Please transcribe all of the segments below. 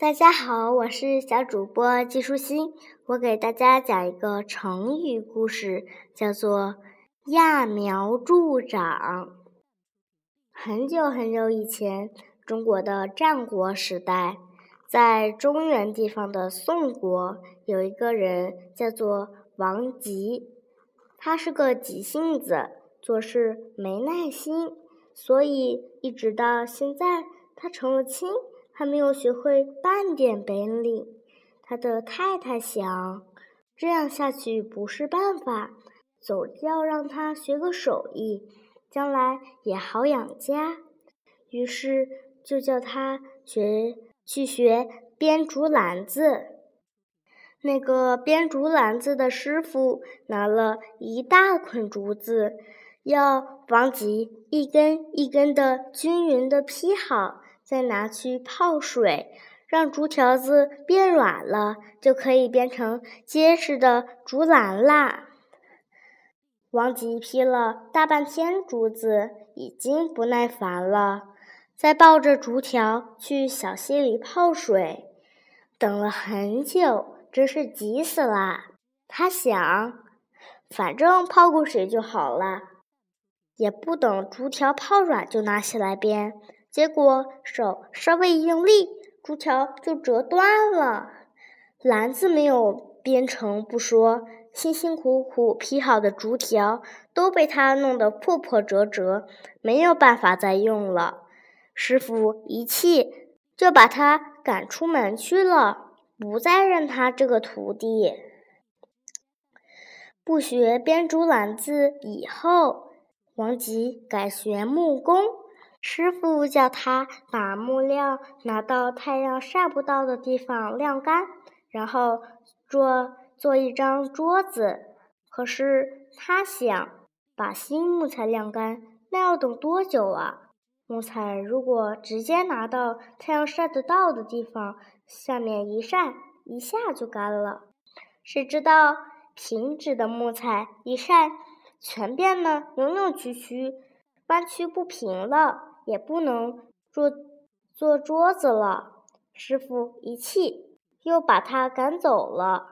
大家好，我是小主播季舒心，我给大家讲一个成语故事，叫做“揠苗助长”。很久很久以前，中国的战国时代，在中原地方的宋国，有一个人叫做王吉，他是个急性子，做事没耐心，所以一直到现在，他成了亲。还没有学会半点本领，他的太太想，这样下去不是办法，总要让他学个手艺，将来也好养家。于是就叫他学去学编竹篮子。那个编竹篮子的师傅拿了一大捆竹子，要王吉一根一根的均匀的劈好。再拿去泡水，让竹条子变软了，就可以变成结实的竹篮啦。王吉劈了大半天竹子，已经不耐烦了，再抱着竹条去小溪里泡水，等了很久，真是急死了。他想，反正泡过水就好了，也不等竹条泡软就拿起来编。结果手稍微一用力，竹条就折断了，篮子没有编成不说，辛辛苦苦劈好的竹条都被他弄得破破折折，没有办法再用了。师傅一气就把他赶出门去了，不再认他这个徒弟。不学编竹篮子以后，王吉改学木工。师傅叫他把木料拿到太阳晒不到的地方晾干，然后做做一张桌子。可是他想把新木材晾干，那要等多久啊？木材如果直接拿到太阳晒得到的地方，下面一晒，一下就干了。谁知道平直的木材一晒，全变得扭扭曲曲、弯曲不平了。也不能做做桌子了。师傅一气，又把他赶走了。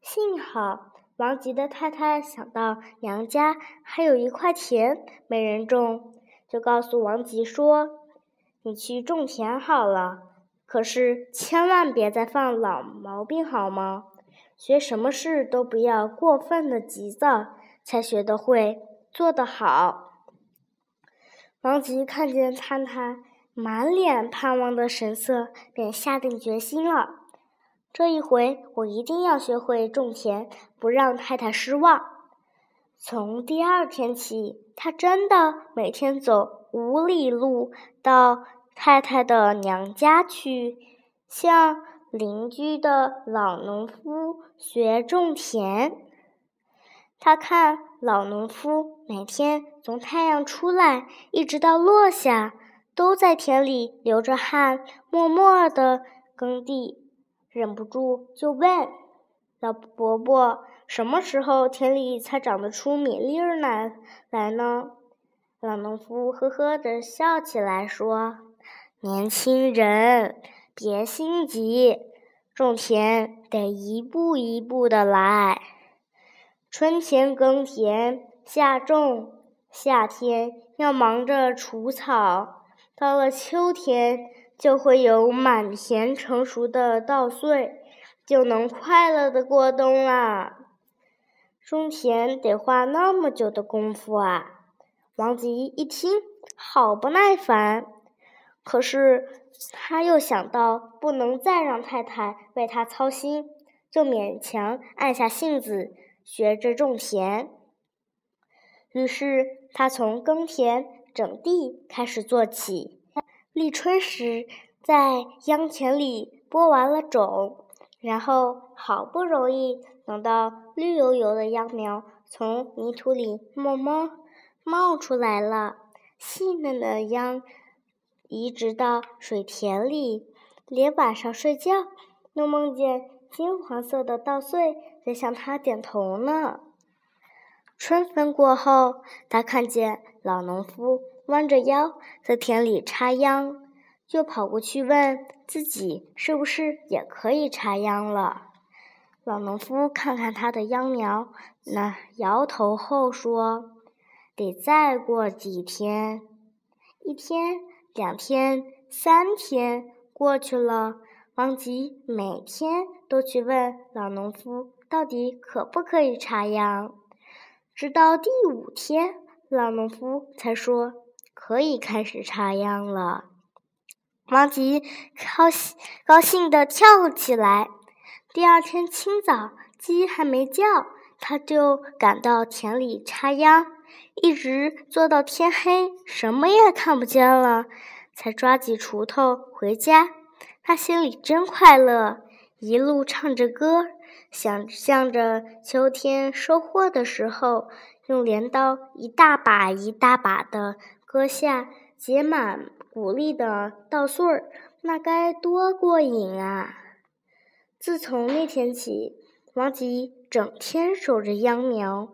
幸好王吉的太太想到娘家还有一块田没人种，就告诉王吉说：“你去种田好了，可是千万别再犯老毛病，好吗？学什么事都不要过分的急躁，才学得会，做得好。”王吉看见太太满脸盼望的神色，便下定决心了。这一回，我一定要学会种田，不让太太失望。从第二天起，他真的每天走五里路到太太的娘家去，向邻居的老农夫学种田。他看老农夫每天从太阳出来一直到落下，都在田里流着汗，默默地耕地，忍不住就问老伯伯：“什么时候田里才长得出米粒儿来来呢？”老农夫呵呵地笑起来说：“年轻人，别心急，种田得一步一步的来。”春天耕田，夏种，夏天要忙着除草，到了秋天就会有满田成熟的稻穗，就能快乐的过冬啦。种田得花那么久的功夫啊！王吉一听，好不耐烦，可是他又想到不能再让太太为他操心，就勉强按下性子。学着种田，于是他从耕田整地开始做起。立春时，在秧田里播完了种，然后好不容易等到绿油油的秧苗从泥土里慢慢冒出来了，细嫩的秧移植到水田里，连晚上睡觉都梦见。金黄色的稻穗在向他点头呢。春分过后，他看见老农夫弯着腰在田里插秧，就跑过去问自己是不是也可以插秧了。老农夫看看他的秧苗，那摇头后说：“得再过几天。”一天、两天、三天过去了，王吉每天都去问老农夫到底可不可以插秧。直到第五天，老农夫才说可以开始插秧了。王吉高兴高兴地跳了起来。第二天清早，鸡还没叫，他就赶到田里插秧，一直做到天黑，什么也看不见了，才抓起锄头回家。他心里真快乐，一路唱着歌，想象着秋天收获的时候，用镰刀一大把一大把的割下结满谷粒的稻穗儿，那该多过瘾啊！自从那天起，王吉整天守着秧苗，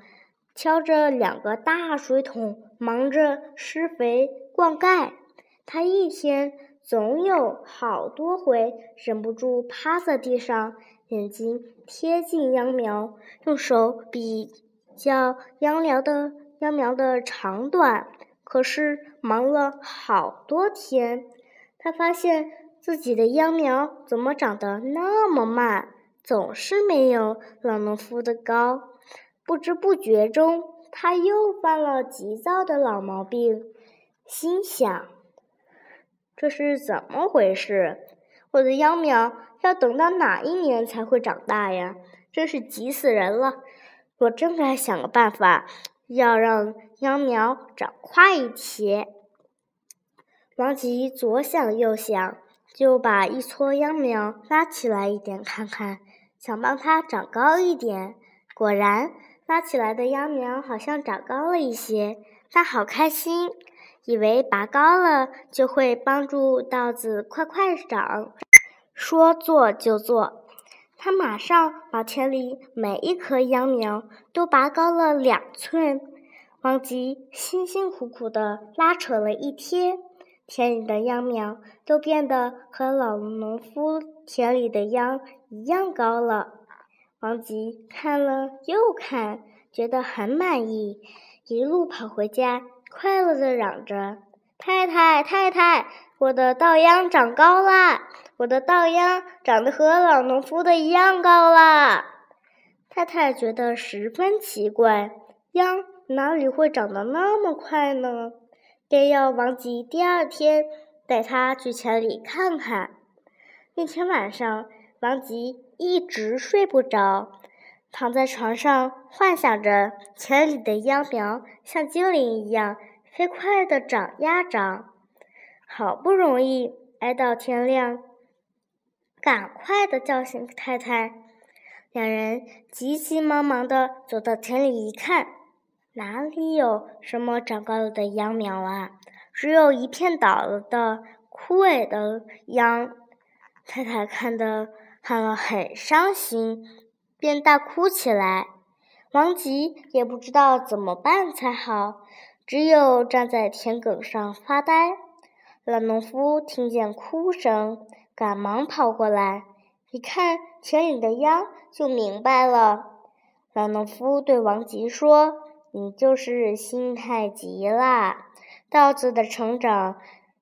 挑着两个大水桶，忙着施肥灌溉。他一天总有好多回忍不住趴在地上，眼睛贴近秧苗，用手比较秧苗的秧苗的长短。可是忙了好多天，他发现。自己的秧苗怎么长得那么慢，总是没有老农夫的高。不知不觉中，他又犯了急躁的老毛病，心想：这是怎么回事？我的秧苗要等到哪一年才会长大呀？真是急死人了！我真该想个办法，要让秧苗长快一些。王吉左想右想。就把一撮秧苗拉起来一点看看，想帮它长高一点。果然，拉起来的秧苗好像长高了一些。他好开心，以为拔高了就会帮助稻子快快长。说做就做，他马上把田里每一棵秧苗都拔高了两寸。王吉辛辛苦苦地拉扯了一天。田里的秧苗都变得和老农夫田里的秧一样高了。王吉看了又看，觉得很满意，一路跑回家，快乐地嚷着：“太太，太太，我的稻秧长高啦！我的稻秧长得和老农夫的一样高啦！”太太觉得十分奇怪，秧哪里会长得那么快呢？便要王吉第二天带他去田里看看。那天晚上，王吉一直睡不着，躺在床上幻想着田里的秧苗像精灵一样飞快地长呀长。好不容易挨到天亮，赶快地叫醒太太。两人急急忙忙地走到田里一看。哪里有什么长高了的秧苗啊？只有一片倒了的枯萎的秧。太太看得看了很伤心，便大哭起来。王吉也不知道怎么办才好，只有站在田埂上发呆。老农夫听见哭声，赶忙跑过来，一看田里的秧，就明白了。老农夫对王吉说。你就是心太急了。稻子的成长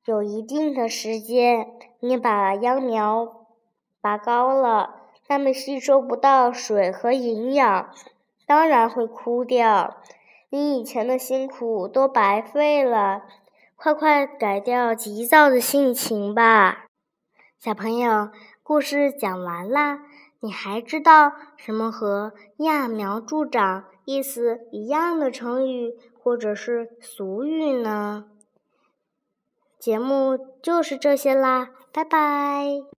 有一定的时间，你把秧苗拔高了，它们吸收不到水和营养，当然会枯掉。你以前的辛苦都白费了，快快改掉急躁的性情吧。小朋友，故事讲完啦，你还知道什么和揠苗助长？意思一样的成语或者是俗语呢？节目就是这些啦，拜拜。